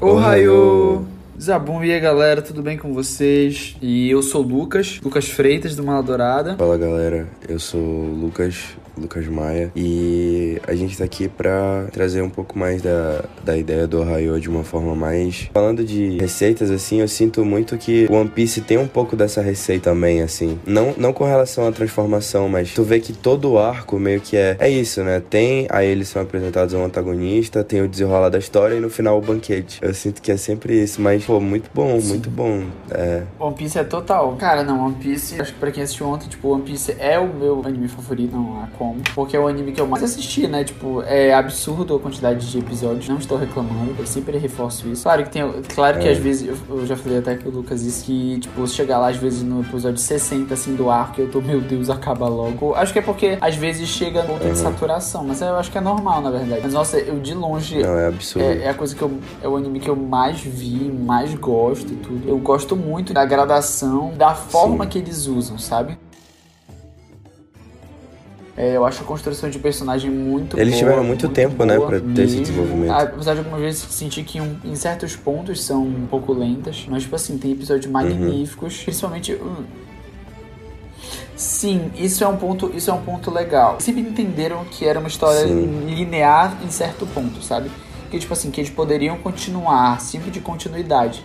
Ohio! Zabum, e aí galera, tudo bem com vocês? E eu sou o Lucas, Lucas Freitas do Mala Dourada. Fala galera, eu sou o Lucas, Lucas Maia, e a gente tá aqui pra trazer um pouco mais da, da ideia do Ohio de uma forma mais. Falando de receitas, assim, eu sinto muito que o One Piece tem um pouco dessa receita também, assim. Não, não com relação à transformação, mas tu vê que todo o arco meio que é. É isso, né? Tem, aí eles são apresentados ao antagonista, tem o desenrolar da história e no final o banquete. Eu sinto que é sempre isso, mas, pô, muito bom, muito bom. É. One Piece é total. Cara, não, One Piece, acho que pra quem assistiu ontem, tipo, One Piece é o meu anime favorito, não há como. Porque é o anime que eu mais assisti, né? Tipo, é absurdo a quantidade de episódios. Não estou reclamando, eu sempre reforço isso. Claro que tem. Claro que É. às vezes, eu, eu já falei até com o Lucas isso, que, tipo, se chegar lá, às vezes, no episódio 60, assim, do arco, eu tô, meu Deus, acaba logo. Acho que é porque às vezes chega ponto de Uhum. saturação, mas eu acho que é normal, na verdade. Mas nossa, eu de longe. Não, é absurdo. É, é a coisa que eu. É o anime que eu mais vi, mais gosto e tudo. Eu gosto muito da gradação, da forma Sim. que eles usam, sabe? É, eu acho a construção de personagem muito Eles boa, tiveram muito tempo, né, boa pra ter esse desenvolvimento. Apesar de algumas vezes sentir que um- em certos pontos são um pouco lentas, mas, tipo assim, tem Uhum. episódios magníficos, principalmente. hum, Sim, isso é um ponto, isso é um ponto legal. Sempre entenderam que era uma história Sim. linear em certo ponto, sabe? Que tipo assim, que eles poderiam continuar, sempre de continuidade.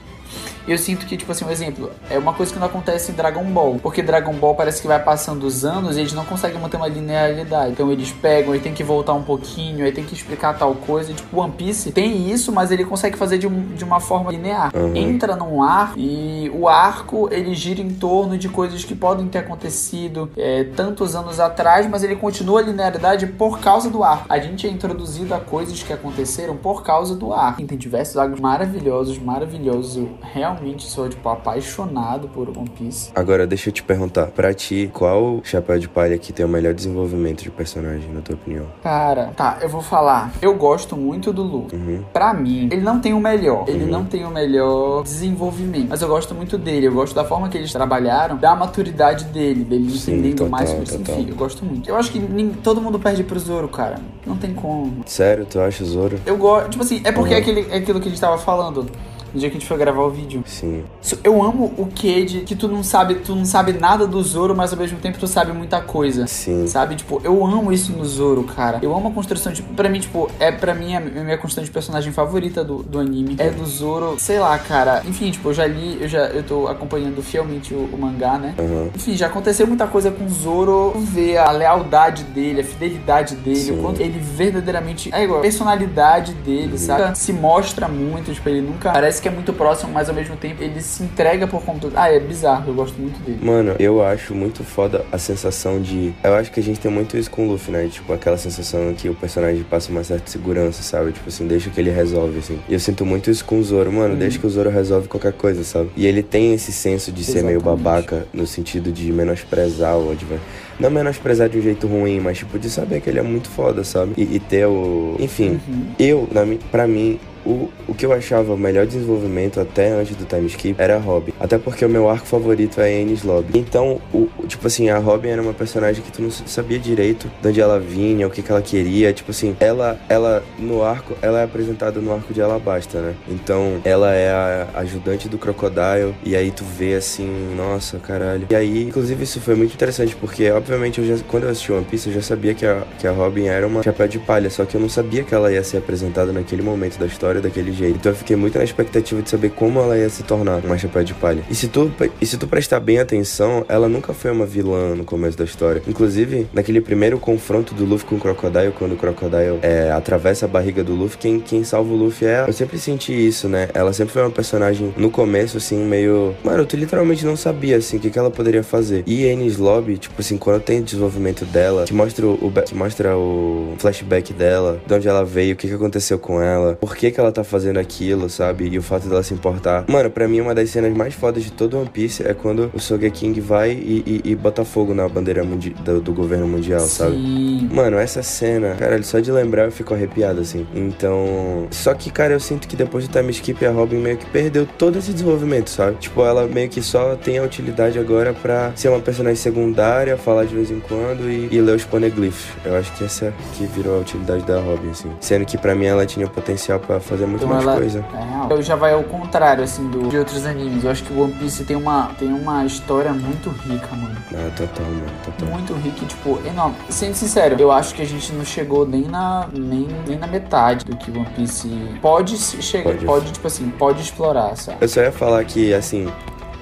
E eu sinto que, tipo assim, um exemplo, é uma coisa que não acontece em Dragon Ball. Porque Dragon Ball parece que vai passando os anos e eles não conseguem manter uma linearidade. Então eles pegam e tem que voltar um pouquinho, aí tem que explicar tal coisa. E, tipo, One Piece tem isso, mas ele consegue fazer de, um- de uma forma linear. Uhum. Entra num arco e o arco ele gira em torno de coisas que podem ter acontecido é, tantos anos atrás, mas ele continua a linearidade por causa do arco. A gente é introduzido a coisas que aconteceram por causa do arco. Tem diversos arcos maravilhosos, maravilhosos. Eu realmente sou, tipo, apaixonado por One Piece. Agora, deixa eu te perguntar, pra ti, qual chapéu de palha que tem o melhor desenvolvimento de personagem, na tua opinião? Cara, tá, eu vou falar. Eu gosto muito do Luffy. Uhum. Pra mim, ele não tem o melhor. Ele Uhum. não tem o melhor desenvolvimento. Mas eu gosto muito dele. Eu gosto da forma que eles trabalharam, da maturidade dele, dele Sim, entendendo total, mais sobre total. Enfim, eu gosto muito. Eu acho que nem- todo mundo perde pro Zoro, cara. Não tem como. Sério, tu acha o Zoro? Eu gosto. Tipo assim, é porque Uhum. é, aquele, é aquilo que a gente tava falando. No dia que a gente foi gravar o vídeo. Sim. Eu amo o que de que tu não sabe, tu não sabe nada do Zoro, mas ao mesmo tempo tu sabe muita coisa. Sim. Sabe? Tipo, eu amo isso no Zoro, cara. Eu amo a construção de. Pra mim, tipo, é pra mim a minha construção de personagem favorita do, do anime. É do Zoro. Sei lá, cara. Enfim, tipo, eu já li, eu já eu tô acompanhando fielmente o, o mangá, né? Aham. Enfim, já aconteceu muita coisa com o Zoro. Ver a lealdade dele, a fidelidade dele, Sim. o quanto ele verdadeiramente. É igual, a personalidade dele, sabe? Se mostra muito, tipo, ele nunca. Parece que é muito próximo, mas ao mesmo tempo ele se entrega por completo. Ah, é bizarro, eu gosto muito dele. Mano, eu acho muito foda a sensação de. Eu acho que a gente tem muito isso com o Luffy, né? Tipo, aquela sensação que o personagem passa uma certa segurança, sabe? Tipo assim, deixa que ele resolve, assim. E eu sinto muito isso com o Zoro, mano. Uhum. Deixa que o Zoro resolve qualquer coisa, sabe? E ele tem esse senso de ser meio Exatamente. babaca, no sentido de menosprezar o adversário. Não menosprezar de um jeito ruim, mas tipo, de saber que ele é muito foda, sabe? E, e ter o. Enfim, Uhum. eu, na, mi- pra mim, o, o que eu achava o melhor desenvolvimento até antes do time skip era a Robin. Até porque o meu arco favorito é a Ennis Lobby. Então, o, o- tipo assim, a Robin era uma personagem que tu não sabia direito de onde ela vinha, o que, que ela queria. Tipo assim, ela, ela no arco, ela é apresentada no arco de Alabasta, né? Então, ela é a ajudante do Crocodile. E aí tu vê assim, nossa, caralho. E aí, inclusive, isso foi muito interessante, porque obviamente eu já, quando eu assisti One Piece, eu já sabia que a, que a Robin era uma chapéu de palha, só que eu não sabia que ela ia ser apresentada naquele momento da história daquele jeito. Então eu fiquei muito na expectativa de saber como ela ia se tornar uma chapéu de palha. E se tu, e se tu prestar bem atenção, ela nunca foi uma vilã no começo da história. Inclusive, naquele primeiro confronto do Luffy com o Crocodile, quando o Crocodile é, atravessa a barriga do Luffy, quem, quem salva o Luffy é. Eu sempre senti isso, né? Ela sempre foi uma personagem no começo, assim, meio. Mano, tu literalmente não sabia, assim, o que, que ela poderia fazer. E Ennis Lobby, tipo assim, quando tem o desenvolvimento dela, que mostra o, que mostra o flashback dela, de onde ela veio, o que, que aconteceu com ela, por que, que ela tá fazendo aquilo, sabe? E o fato dela se importar. Mano, pra mim, uma das cenas mais fodas de todo One Piece é quando o Sogeking vai e, e, e bota fogo na bandeira do, do governo mundial, sabe? Sim. Mano, essa cena, cara, só de lembrar eu fico arrepiado, assim. Então. Só que, cara, eu sinto que depois do time skip a Robin meio que perdeu todo esse desenvolvimento, sabe? Tipo, ela meio que só tem a utilidade agora pra ser uma personagem secundária, falar lá de vez em quando e, e ler os poneglyphs. Eu acho que essa que virou a utilidade da Robin, assim. Sendo que pra mim ela tinha potencial pra fazer muito Então mais ela- coisa. É. Eu já vai ao contrário, assim, do, de outros animes. Eu acho que o One Piece tem uma, tem uma história muito rica, mano. Ah, total, mano, total. Muito rica e, tipo, enorme. Sendo sincero, eu acho que a gente não chegou nem na, nem, nem na metade do que o One Piece pode chegar. Pode. Pode. tipo assim, pode explorar, sabe? Eu só ia falar que, assim,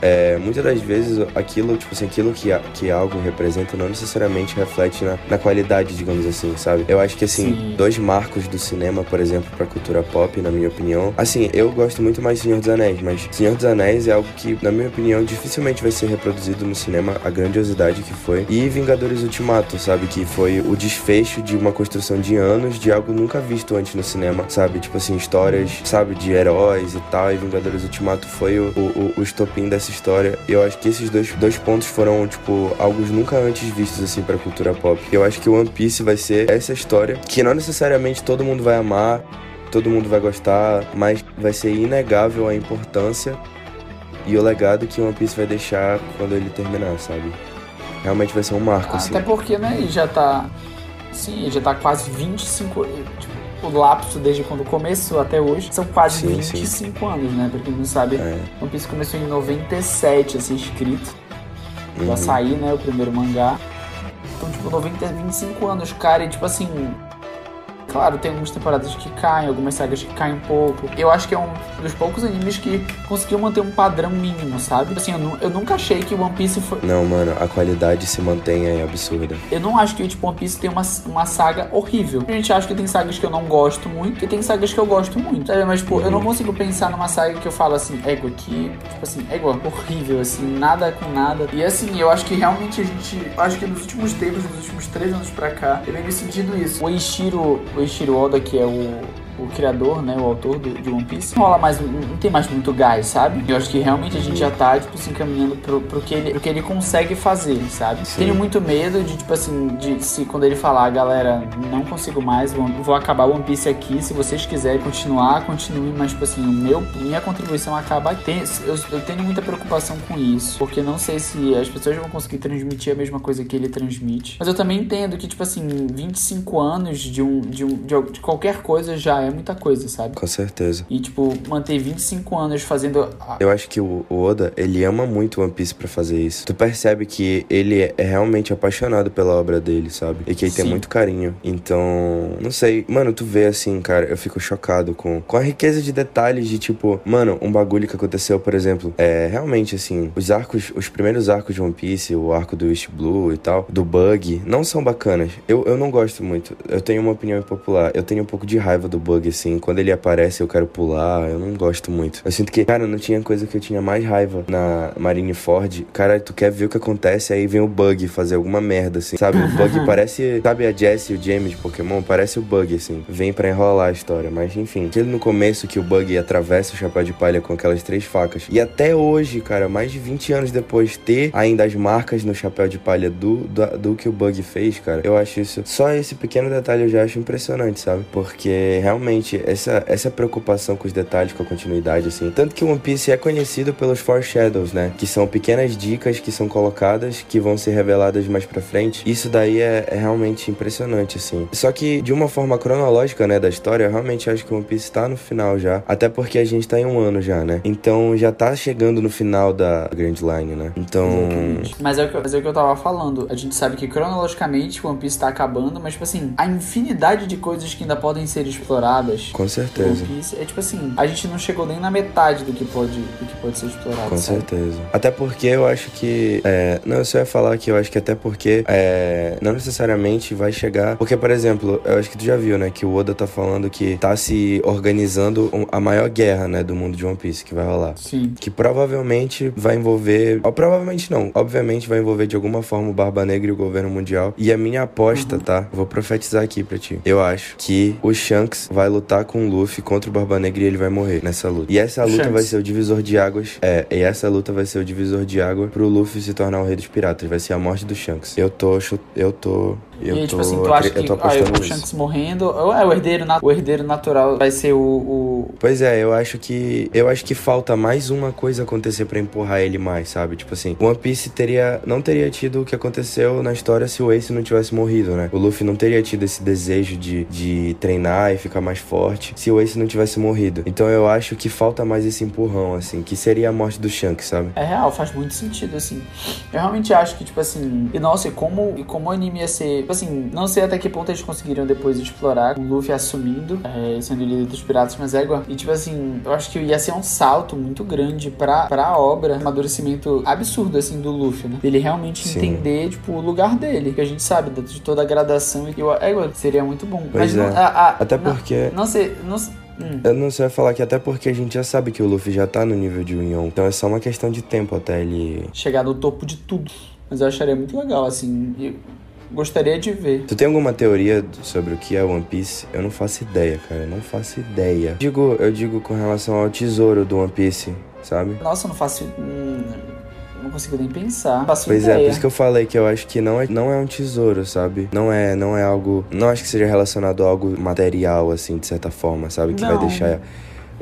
é, muitas das vezes aquilo, tipo assim, aquilo que, a- que algo representa não necessariamente reflete na, na qualidade, digamos assim, sabe? Eu acho que, assim, Sim. dois marcos do cinema, por exemplo, pra cultura pop, na minha opinião. Assim, eu gosto muito mais de Senhor dos Anéis, mas Senhor dos Anéis é algo que, na minha opinião, dificilmente vai ser reproduzido no cinema, a grandiosidade que foi. E Vingadores Ultimato, sabe? Que foi o desfecho de uma construção de anos de algo nunca visto antes no cinema, sabe? Tipo assim, histórias, sabe, de heróis e tal. E Vingadores Ultimato foi o, o, o estopim dessa história. E eu acho que esses dois, dois pontos foram, tipo, algo nunca antes vistos, assim, pra cultura pop. Eu acho que o One Piece vai ser essa história que não necessariamente todo mundo vai amar, todo mundo vai gostar, mas vai ser inegável a importância e o legado que o One Piece vai deixar quando ele terminar, sabe? Realmente vai ser um marco, assim. Até porque, né, ele já tá. Sim, já tá quase 25. Tipo, o lapso desde quando começou até hoje são quase Sim, 25 anos, né? Pra quem não sabe, É. One Piece começou em 97 a ser escrito. Uhum. Pra sair, né? O primeiro mangá. Então, tipo, 90, 25 anos, cara, e tipo assim. Claro, tem algumas temporadas que caem, algumas sagas que caem um pouco. Eu acho que é um dos poucos animes que conseguiu manter um padrão mínimo, sabe? Assim, eu, nu- eu nunca achei que One Piece foi. Não, mano, a qualidade se mantém aí absurda. Eu não acho que tipo, One Piece tem uma, uma saga horrível. A gente acha que tem sagas que eu não gosto muito e tem sagas que eu gosto muito. Sabe? Mas, tipo, eu não consigo pensar numa saga que eu falo assim, égua, que, tipo assim, égua, horrível, assim, nada com nada. E assim, eu acho que realmente a gente. Acho que nos últimos tempos, nos últimos três anos pra cá, eu venho me sentindo isso. O Eiichiro, o Eiichiro Oda, que é o. O criador, né, o autor do, de One Piece, não rola mais, não tem mais muito gás, sabe? Eu acho que realmente a gente já tá, tipo, se encaminhando pro, pro, que, ele, pro que ele consegue fazer, sabe? Sim. Tenho muito medo de, tipo assim, de se quando ele falar, galera, não consigo mais, vou, vou acabar o One Piece aqui, se vocês quiserem continuar, continue, mas, tipo assim, o meu, minha contribuição acaba. Tem, eu, eu tenho muita preocupação com isso, porque não sei se as pessoas vão conseguir transmitir a mesma coisa que ele transmite. Mas eu também entendo que, tipo assim, 25 anos de, um, de, um, de, de qualquer coisa já é muita coisa, sabe? Com certeza. E, tipo, manter 25 anos fazendo. a- Eu acho que o Oda, ele ama muito One Piece pra fazer isso. Tu percebe que ele é realmente apaixonado pela obra dele, sabe? E que ele tem Sim. muito carinho. Então, não sei. Mano, tu vê assim, cara, eu fico chocado com, com a riqueza de detalhes de tipo, mano, um bagulho que aconteceu, por exemplo, é realmente assim, os arcos, os primeiros arcos de One Piece, o arco do East Blue e tal, do Bug, não são bacanas. Eu, eu não gosto muito. Eu tenho uma opinião impopular. Eu tenho um pouco de raiva do Bug, assim. Quando ele aparece, eu quero pular. Eu não gosto muito. Eu sinto que, cara, não tinha coisa que eu tinha mais raiva na Marineford. Cara, tu quer ver o que acontece, aí vem o Bug fazer alguma merda, assim. Sabe? O Bug parece. Sabe a Jessie e o James de Pokémon? Parece o Bug, assim. Vem pra enrolar a história. Mas, enfim. Aquele no começo que o Bug atravessa o chapéu de palha com aquelas três facas. E até hoje, cara, mais de 20 anos depois, ter ainda as marcas no chapéu de palha do, do, do que o Bug fez, cara, eu acho isso. Só esse pequeno detalhe eu já acho impressionante, sabe? Porque realmente essa, essa preocupação com os detalhes, com a continuidade, assim. Tanto que o One Piece é conhecido pelos foreshadows, né? Que são pequenas dicas que são colocadas que vão ser reveladas mais pra frente. Isso daí é, é realmente impressionante, assim. Só que de uma forma cronológica, né, da história, eu realmente acho que o One Piece tá no final já. Até porque a gente tá em um ano já, né? Então já tá chegando no final da Grand Line, né? Então. Mas é, o que, mas é o que eu tava falando. A gente sabe que cronologicamente o One Piece tá acabando, mas, tipo assim, a infinidade de coisas que ainda podem ser exploradas. Com do certeza. É tipo assim, a gente não chegou nem na metade do que pode, do que pode ser explorado. Com sabe? certeza. Até porque eu acho que. é, não, eu só ia falar que eu acho que até porque é, não necessariamente vai chegar. Porque, por exemplo, eu acho que tu já viu, né? Que o Oda tá falando que tá se organizando a maior guerra, né? Do mundo de One Piece que vai rolar. Sim. Que provavelmente vai envolver. Ou provavelmente não. Obviamente vai envolver de alguma forma o Barba Negra e o governo mundial. E a minha aposta, tá? Vou profetizar aqui pra ti. Eu acho que o Shanks vai lutar com o Luffy contra o Barba Negra e ele vai morrer nessa luta. E essa luta vai ser o divisor de águas. É, e essa luta vai ser o divisor de água pro Luffy se tornar o rei dos piratas. Vai ser a morte do Shanks. Eu tô. Eu tô. Eu e aí, tô, tipo assim, tu acha eu que ah, o. Shanks morrendo, ou é o herdeiro, o herdeiro natural vai ser o, o- Pois é, eu acho que eu acho que falta mais uma coisa acontecer pra empurrar ele mais, sabe? Tipo assim, One Piece teria não teria tido o que aconteceu na história se o Ace não tivesse morrido, né? O Luffy não teria tido esse desejo de, de treinar e ficar mais forte se o Ace não tivesse morrido. Então eu acho que falta mais esse empurrão, assim, que seria a morte do Shanks, sabe? É real, faz muito sentido, assim. Eu realmente acho que, tipo assim. E nossa, e como, e como o anime ia ser. Tipo assim, não sei até que ponto eles conseguiram depois explorar o Luffy assumindo, é, sendo líder dos piratas, mas é igual. E tipo assim, eu acho que ia ser um salto muito grande pra, pra obra, um amadurecimento absurdo, assim, do Luffy, né? Ele realmente Sim. entender, tipo, o lugar dele. Que a gente sabe de toda a gradação. E eu, é igual, seria muito bom. Pois mas não, é. a- a- Até não- porque Não sei. Não, sei- hum. eu não sei falar que até porque a gente já sabe que o Luffy já tá no nível de Union. Então é só uma questão de tempo até ele chegar no topo de tudo. Mas eu acharia muito legal, assim. Eu gostaria de ver. Tu tem alguma teoria sobre o que é One Piece? Eu não faço ideia, cara. Eu não faço ideia. Digo, eu digo com relação ao tesouro do One Piece, sabe? Nossa, eu não faço. Hum, não consigo nem pensar. Faço Pois é, ideia. por isso que eu falei que eu acho que não é, não é um tesouro, sabe? Não é, não é algo. Não acho que seja relacionado a algo material, assim, de certa forma, sabe? Que vai Não. deixar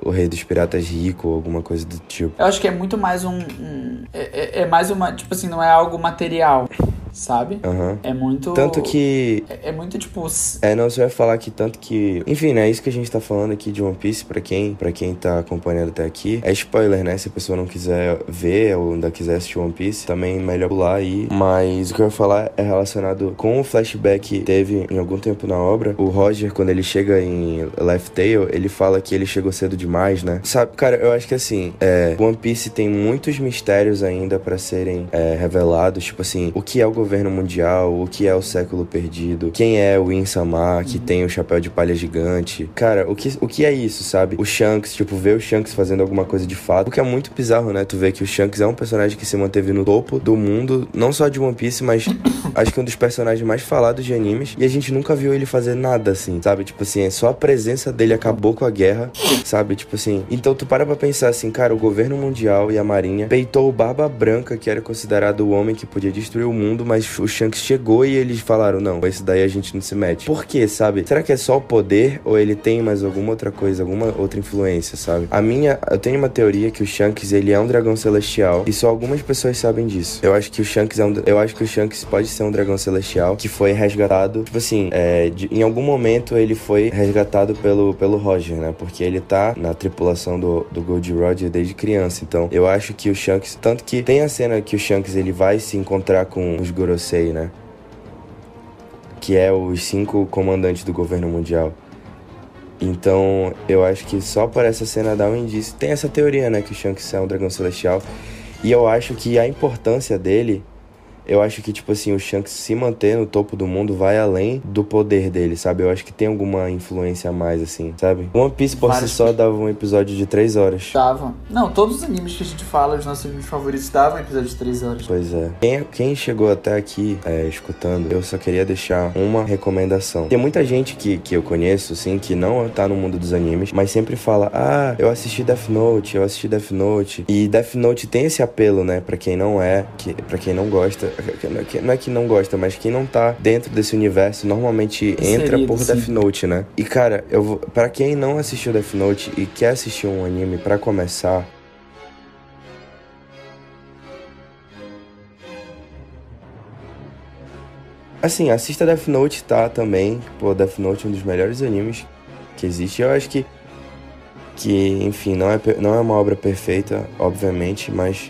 o rei dos piratas rico ou alguma coisa do tipo. Eu acho que é muito mais um. um- é, é- é mais uma. Tipo assim, não é algo material, sabe? Aham. É muito. Tanto que. É, é muito tipo. É, não, você vai falar que tanto que. Enfim, né? Isso que a gente tá falando aqui de One Piece, pra quem, pra quem tá acompanhando até aqui, é spoiler, né? Se a pessoa não quiser ver ou ainda quiser assistir One Piece, também melhor pular aí. Mas o que eu ia falar é relacionado com o flashback que teve em algum tempo na obra. O Roger, quando ele chega em Left Tail, ele fala que ele chegou cedo demais, né? Sabe, cara, eu acho que assim, é, One Piece tem muitos mistérios ainda pra serem é, revelados. Tipo assim, o que é o governo mundial, o que é o século perdido, quem é o Insama, que tem o chapéu de palha gigante. Cara, o que, o que é isso, sabe? O Shanks, tipo, ver o Shanks fazendo alguma coisa de fato. O que é muito bizarro, né? Tu vê que o Shanks é um personagem que se manteve no topo do mundo, não só de One Piece, mas acho que um dos personagens mais falados de animes. E a gente nunca viu ele fazer nada assim, sabe? Tipo assim, é só a presença dele acabou com a guerra, sabe? Tipo assim. Então tu para pra pensar assim, cara, o governo mundial e a marinha peitou o Barba Branca, que era considerado o homem que podia destruir o mundo, mas o Shanks chegou e eles falaram: não, esse daí a gente não se mete. Por quê, sabe? Será que é só o poder ou ele tem mais alguma outra coisa, alguma outra influência, sabe? A minha, eu tenho uma teoria que o Shanks ele é um dragão celestial e só algumas pessoas sabem disso. Eu acho que o Shanks é um, eu acho que o Shanks pode ser um dragão celestial que foi resgatado, tipo assim, é, de- em algum momento ele foi resgatado pelo, pelo Roger, né? Porque ele tá na tripulação do, do Gold Roger desde criança. Então, eu acho que o Shanks, tanto que tem a cena que o Shanks ele vai se encontrar com os Gorosei, né? Que é os cinco comandantes do governo mundial. Então, eu acho que só por essa cena dá um indício. Tem essa teoria, né, que o Shanks é um dragão celestial. E eu acho que a importância dele, eu acho que, tipo assim, o Shanks se manter no topo do mundo vai além do poder dele, sabe? Eu acho que tem alguma influência a mais, assim, sabe? One Piece por si só dava um episódio de três horas. Dava. Não, todos os animes que a gente fala, os nossos animes favoritos, davam episódio de 3 horas. Pois é. Quem, quem chegou até aqui é, escutando, eu só queria deixar uma recomendação. Tem muita gente que, que eu conheço, assim, que não tá no mundo dos animes, mas sempre fala: Ah, eu assisti Death Note, eu assisti Death Note. E Death Note tem esse apelo, né, pra quem não é, que, pra quem não gosta. Que- Não é que não gosta, mas quem não tá dentro desse universo normalmente entra Inserido, por sim. Death Note, né? E cara, eu vou. Pra quem não assistiu Death Note e quer assistir um anime pra começar. Assim, assista Death Note, tá? Também. Pô, Death Note é um dos melhores animes que existe. Eu acho que. Que, enfim, não é, não é uma obra perfeita, obviamente, mas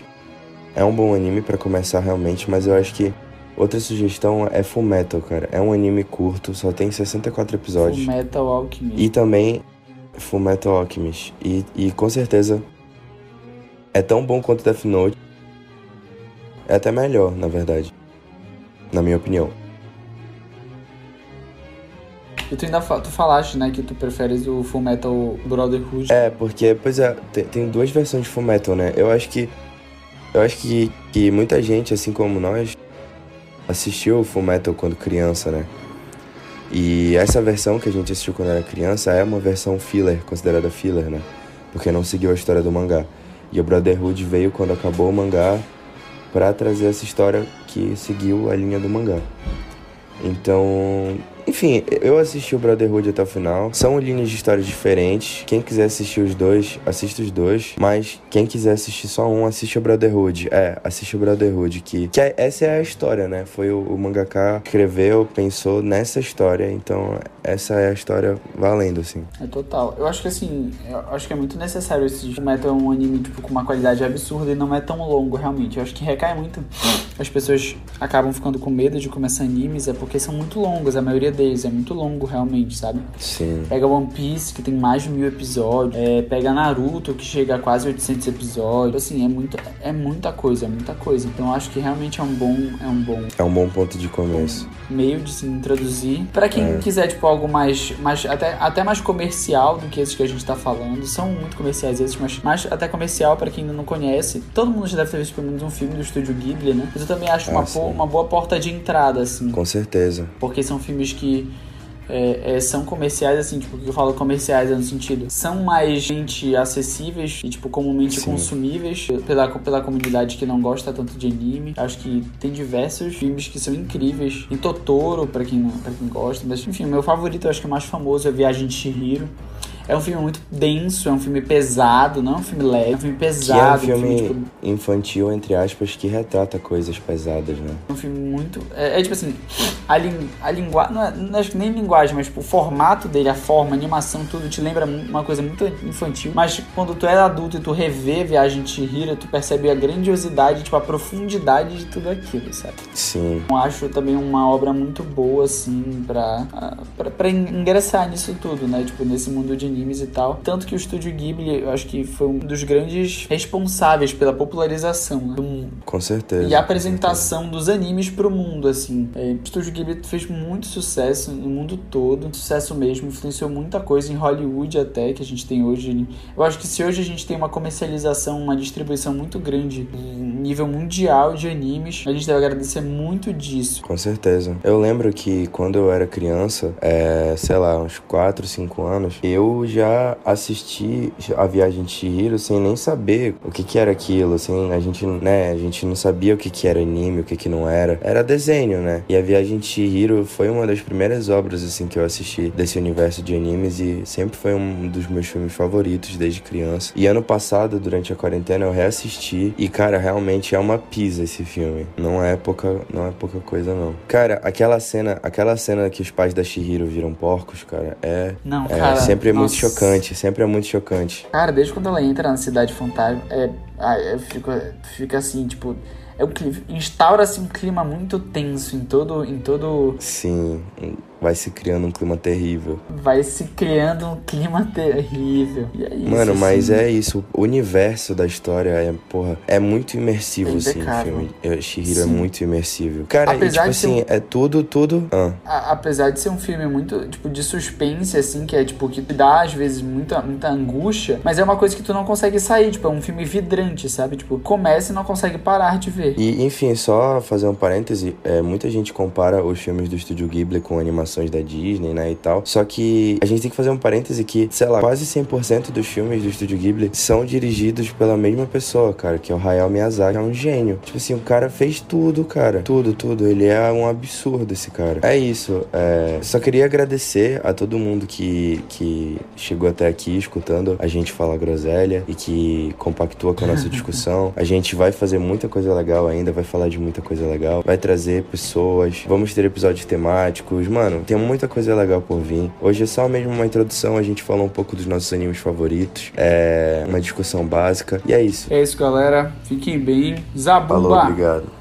é um bom anime pra começar realmente. Mas eu acho que. Outra sugestão é Full Metal, cara. É um anime curto, só tem 64 episódios. Full Metal Alchemist. E também Full Metal Alchemist. E, e com certeza é tão bom quanto Death Note. É até melhor, na verdade. Na minha opinião. E tu ainda tu falaste, né, que tu preferes o Full Metal Brotherhood. É, porque, pois é, tem, tem duas versões de Full Metal, né? Eu acho que. Eu acho que, que muita gente, assim como nós, assistiu o Full Metal quando criança, né? E essa versão que a gente assistiu quando era criança é uma versão filler, considerada filler, né? Porque não seguiu a história do mangá. E o Brotherhood veio quando acabou o mangá pra trazer essa história que seguiu a linha do mangá. Então, enfim, eu assisti o Brotherhood até o final. São linhas de histórias diferentes. Quem quiser assistir os dois, assista os dois. Mas quem quiser assistir só um, assiste o Brotherhood. É, assiste o Brotherhood. Que, que é, essa é a história, né? Foi o, o mangaka que escreveu, pensou nessa história. Então, essa é a história valendo, assim. É total. Eu acho que, assim, eu acho que é muito necessário esse tipo, meta um anime, tipo, com uma qualidade absurda e não é tão longo, realmente. Eu acho que recai muito. As pessoas acabam ficando com medo de começar animes, é porque são muito longos. A maioria É muito longo, realmente, sabe? Sim. Pega One Piece, que tem mais de mil episódios. É, pega Naruto, que chega a quase 800 episódios. Assim, é, muito, é muita coisa, é muita coisa. Então, acho que realmente é um bom... É um bom, é um bom ponto de começo. Meio de se introduzir. para quem é. quiser, tipo, algo mais... mais até, até mais comercial do que esses que a gente tá falando. São muito comerciais esses, mas mais até comercial para quem ainda não conhece. Todo mundo já deve ter visto pelo menos um filme do estúdio Ghibli, né? Mas eu também acho ah, uma, uma boa porta de entrada, assim. Com certeza. Porque são filmes que é, é, são comerciais, assim, tipo, que eu falo comerciais é no sentido, são mais gente acessíveis e, tipo, comumente Sim. consumíveis pela, pela comunidade que não gosta tanto de anime. Acho que tem diversos filmes que são incríveis. Tem Totoro, pra quem, pra quem gosta, mas, enfim, meu favorito, acho que o mais famoso é Viagem de Chihiro. É um filme muito denso, é um filme pesado, não é um filme leve, é um filme pesado. Que é um filme, um filme tipo... infantil, entre aspas, que retrata coisas pesadas, né? É um filme muito. É, é tipo assim, a, lin... a linguagem. Não, é, não é nem linguagem, mas tipo, o formato dele, a forma, a animação, tudo te lembra uma coisa muito infantil. Mas quando tu é adulto e tu revê Viagem de Chihiro, tu percebe a grandiosidade, tipo, a profundidade de tudo aquilo, sabe? Sim. Eu acho também uma obra muito boa, assim, pra, pra, pra ingressar nisso tudo, né? Tipo, nesse mundo de animes e tal. Tanto que o estúdio Ghibli, eu acho que foi um dos grandes responsáveis pela popularização né, do mundo. Com certeza. E a apresentação dos animes pro mundo, assim. É, o estúdio Ghibli fez muito sucesso no mundo todo. Sucesso mesmo, influenciou muita coisa em Hollywood até, que a gente tem hoje. Eu acho que se hoje a gente tem uma comercialização, uma distribuição muito grande, nível mundial de animes, a gente deve agradecer muito disso. Com certeza. Eu lembro que quando eu era criança, é, sei lá, uns 4, 5 anos, eu já assisti a Viagem de Chihiro sem nem saber o que que era aquilo, assim, a gente, né, a gente não sabia o que que era anime, o que que não era. Era desenho, né? E a Viagem de Chihiro foi uma das primeiras obras, assim, que eu assisti desse universo de animes e sempre foi um dos meus filmes favoritos desde criança. E ano passado, durante a quarentena, eu reassisti e, cara, realmente é uma pisa esse filme. Não é pouca, não é pouca coisa, não. Cara, aquela cena, aquela cena que os pais da Chihiro viram porcos, cara, é, não, é cara, sempre muito chocante, sempre é muito chocante. Cara, desde quando ela entra na cidade fantasma, é, é fica, fica assim, tipo, é um clima, instaura-se um clima muito tenso em todo, em todo. Sim, vai se criando um clima terrível. Vai se criando um clima terrível. E é isso, Mano, mas assim. é isso. O universo da história é, porra, é muito imersivo, é assim, o filme. Shihiro é muito imersivo. Cara, e, tipo assim, um... é tudo, tudo. Ah. A, apesar de ser um filme muito, tipo, de suspense, assim, que é, tipo, que dá, às vezes, muita, muita angústia, mas é uma coisa que tu não consegue sair, tipo, é um filme vidrante, sabe? Tipo, começa e não consegue parar de ver. E, enfim, só fazer um parêntese, é, muita gente compara os filmes do Estúdio Ghibli com animação animações da Disney, né, e tal. Só que a gente tem que fazer um parêntese que, sei lá, quase 100% dos filmes do Estúdio Ghibli são dirigidos pela mesma pessoa, cara, que é o Hayao Miyazaki, é um gênio. Tipo assim, o cara fez tudo, cara. Tudo, tudo. Ele é um absurdo, esse cara. É isso. É... Só queria agradecer a todo mundo que, que chegou até aqui escutando a gente falar groselha e que compactua com a nossa discussão. A gente vai fazer muita coisa legal ainda, vai falar de muita coisa legal, vai trazer pessoas, vamos ter episódios temáticos. Mano, tem muita coisa legal por vir. Hoje é só mesmo uma introdução, a gente falou um pouco dos nossos animes favoritos, é uma discussão básica, e é isso. É isso, galera. Fiquem bem. Zabumba! Falou, obrigado.